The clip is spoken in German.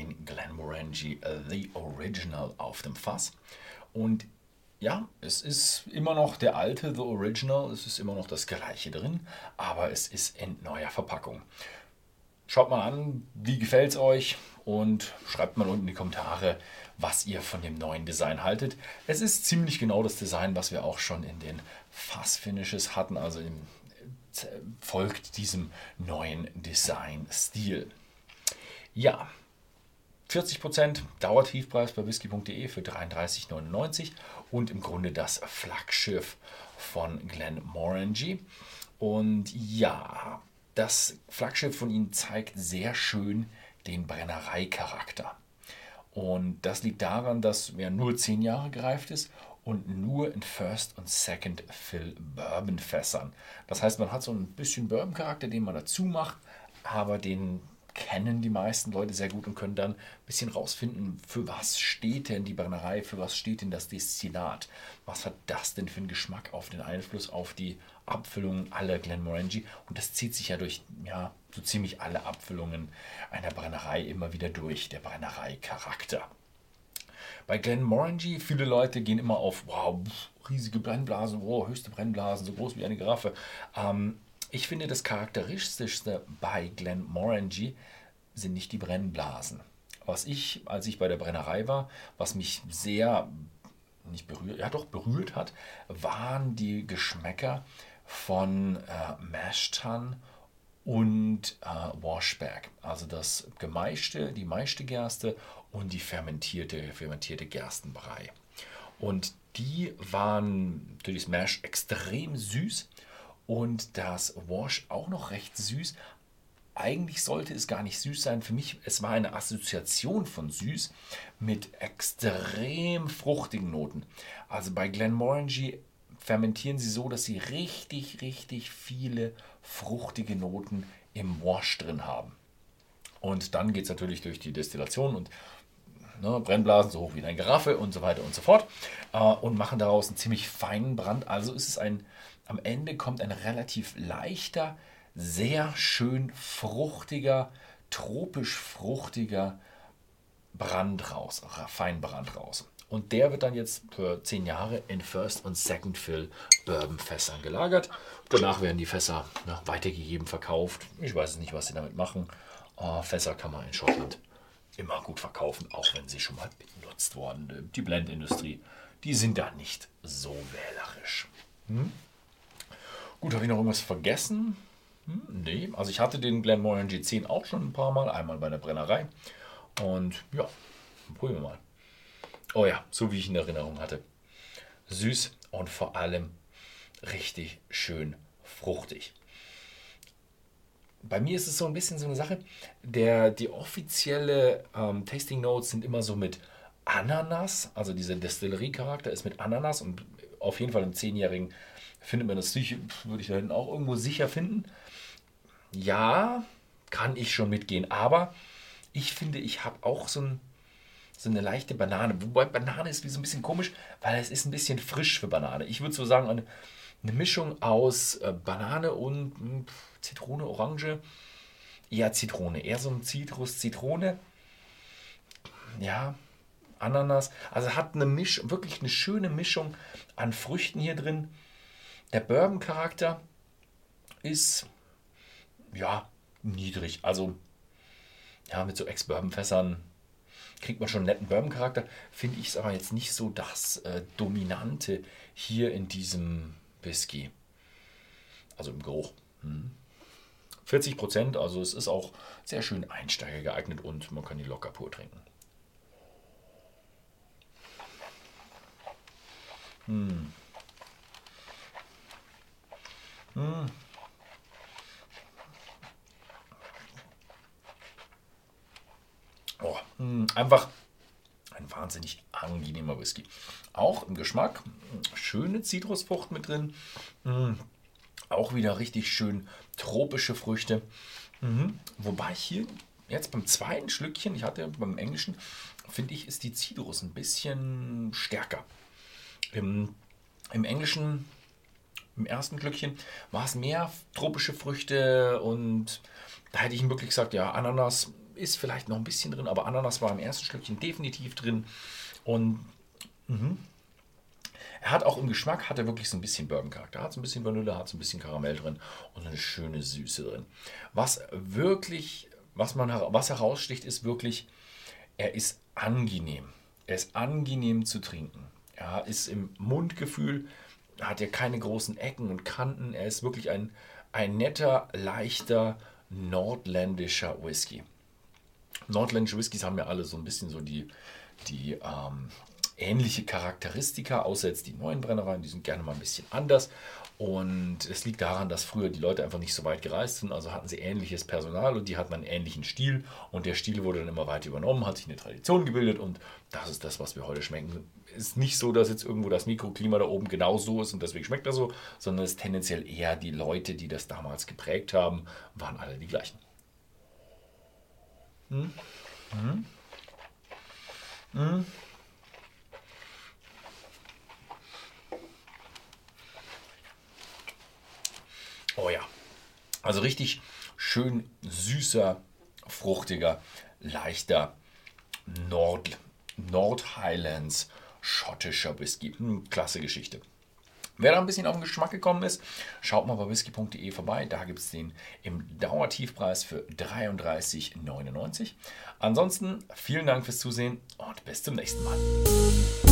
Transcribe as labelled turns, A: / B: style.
A: den Glenmorangie The Original auf dem Fass. Und ja, es ist immer noch der alte The Original, es ist immer noch das gleiche drin, aber es ist in neuer Verpackung. Schaut mal an, wie gefällt es euch und schreibt mal unten in die Kommentare, was ihr von dem neuen Design haltet. Es ist ziemlich genau das Design, was wir auch schon in den Fass-Finishes hatten, also im, folgt diesem neuen Design-Stil. Ja, 40% Dauertiefpreis bei whisky.de für 33,99 und im Grunde das Flaggschiff von Glenmorangie. Und ja, das Flaggschiff von ihnen zeigt sehr schön den Brennereicharakter. Und das liegt daran, dass er nur 10 Jahre gereift ist und nur in First und Second Fill Bourbon Fässern. Das heißt, man hat so ein bisschen Bourbon Charakter, den man dazu macht, aber den kennen die meisten Leute sehr gut und können dann ein bisschen rausfinden, für was steht denn die Brennerei, für was steht denn das Destillat, was hat das denn für einen Geschmack auf den Einfluss auf die Abfüllungen aller Glenmorangie und das zieht sich ja durch ja, so ziemlich alle Abfüllungen einer Brennerei immer wieder durch, der Brennerei-Charakter. Bei Glenmorangie, viele Leute gehen immer auf, wow, riesige Brennblasen, wow, höchste Brennblasen, so groß wie eine Giraffe. Ähm, ich finde, das Charakteristischste bei Glenmorangie sind nicht die Brennblasen. Was ich, als ich bei der Brennerei war, was mich sehr nicht berührt, ja doch berührt hat, waren die Geschmäcker von äh, Mashtan und äh, Washback. Also das gemeischte, die meiste Gerste und die fermentierte, fermentierte Gerstenbrei. Und die waren durch das Mash extrem süß und das Wash auch noch recht süß. Eigentlich sollte es gar nicht süß sein. Für mich, es war eine Assoziation von süß mit extrem fruchtigen Noten. Also bei Glenmorangie fermentieren sie so, dass sie richtig, richtig viele fruchtige Noten im Wash drin haben. Und dann geht es natürlich durch die Destillation und ne, Brennblasen so hoch wie eine Giraffe und so weiter und so fort äh, und machen daraus einen ziemlich feinen Brand. Also ist es ein am Ende kommt ein relativ leichter, sehr schön fruchtiger, tropisch fruchtiger Brand raus, Feinbrand raus. Und der wird dann jetzt für 10 Jahre in First und Second Fill Bourbon Fässern gelagert. Danach werden die Fässer ja, weitergegeben, verkauft. Ich weiß nicht, was sie damit machen. Uh, Fässer kann man in Schottland immer gut verkaufen, auch wenn sie schon mal benutzt wurden. Die Blendindustrie, die sind da nicht so wählerisch. Hm? Gut, habe ich noch irgendwas vergessen? Hm, nee, also ich hatte den Glenmorangie G10 auch schon ein paar Mal, einmal bei der Brennerei. Und ja, probieren wir mal. Oh ja, so wie ich in Erinnerung hatte. Süß und vor allem richtig schön fruchtig. Bei mir ist es so ein bisschen so eine Sache, der, die offizielle ähm, Tasting Notes sind immer so mit Ananas, also dieser Destillerie-Charakter ist mit Ananas und auf jeden Fall im zehnjährigen Findet man das sicher, würde ich da hinten auch irgendwo sicher finden? Ja, kann ich schon mitgehen. Aber ich finde, ich habe auch so, ein, so, eine leichte Banane. Wobei Banane ist wie so ein bisschen komisch, weil es ist ein bisschen frisch für Banane. Ich würde so sagen, eine, eine Mischung aus äh, Banane und hm, Zitrone, Orange. Eher Zitrone, eher so ein Zitrus, Zitrone. Ja, Ananas. Also hat eine Misch, wirklich eine schöne Mischung an Früchten hier drin. Der Bourbon-Charakter ist ja niedrig. Also ja, mit so Ex-Bourbon-Fässern kriegt man schon einen netten Bourbon-Charakter. Finde ich es aber jetzt nicht so das äh, Dominante hier in diesem Whisky. Also im Geruch. Hm. 40 Prozent, also es ist auch sehr schön Einsteiger geeignet und man kann die locker pur trinken. Hm. Oh, hm, einfach ein wahnsinnig angenehmer Whisky. Auch im Geschmack schöne Zitrusfrucht mit drin. Hm. Auch wieder richtig schön tropische Früchte. Mhm. Wobei hier jetzt beim zweiten Schlückchen, ich hatte beim englischen, finde ich, ist die Zitrus ein bisschen stärker. Im, im englischen im ersten Glückchen war es mehr tropische Früchte und da hätte ich ihm wirklich gesagt, ja, Ananas ist vielleicht noch ein bisschen drin, aber Ananas war im ersten Schlückchen definitiv drin. Und mh. er hat auch im Geschmack, hat er wirklich so ein bisschen Bourbon-Charakter. Hat so ein bisschen Vanille, hat so ein bisschen Karamell drin und eine schöne Süße drin. Was wirklich, was man was heraussticht, ist wirklich, er ist angenehm. Er ist angenehm zu trinken. Er ist im Mundgefühl, hat ja keine großen Ecken und Kanten. Er ist wirklich ein, ein netter, leichter, nordländischer Whisky. Nordländische Whiskys haben ja alle so ein bisschen so die, die ähm, ähnliche Charakteristika, außer jetzt die neuen Brennereien, die sind gerne mal ein bisschen anders. Und es liegt daran, dass früher die Leute einfach nicht so weit gereist sind, also hatten sie ähnliches Personal und die hatten einen ähnlichen Stil und der Stil wurde dann immer weiter übernommen, hat sich eine Tradition gebildet und das ist das, was wir heute schmecken. Ist nicht so, dass jetzt irgendwo das Mikroklima da oben genau so ist und deswegen schmeckt er so, sondern es ist tendenziell eher die Leute, die das damals geprägt haben, waren alle die gleichen. Hm? Hm? Hm? Oh ja. Also richtig schön süßer, fruchtiger, leichter Nord, Nord Highlands schottischer Whisky. Hm, klasse Geschichte. Wer da ein bisschen auf den Geschmack gekommen ist, schaut mal bei whisky.de vorbei. Da gibt es den im Dauertiefpreis für 33,99. Ansonsten vielen Dank fürs Zusehen und bis zum nächsten Mal.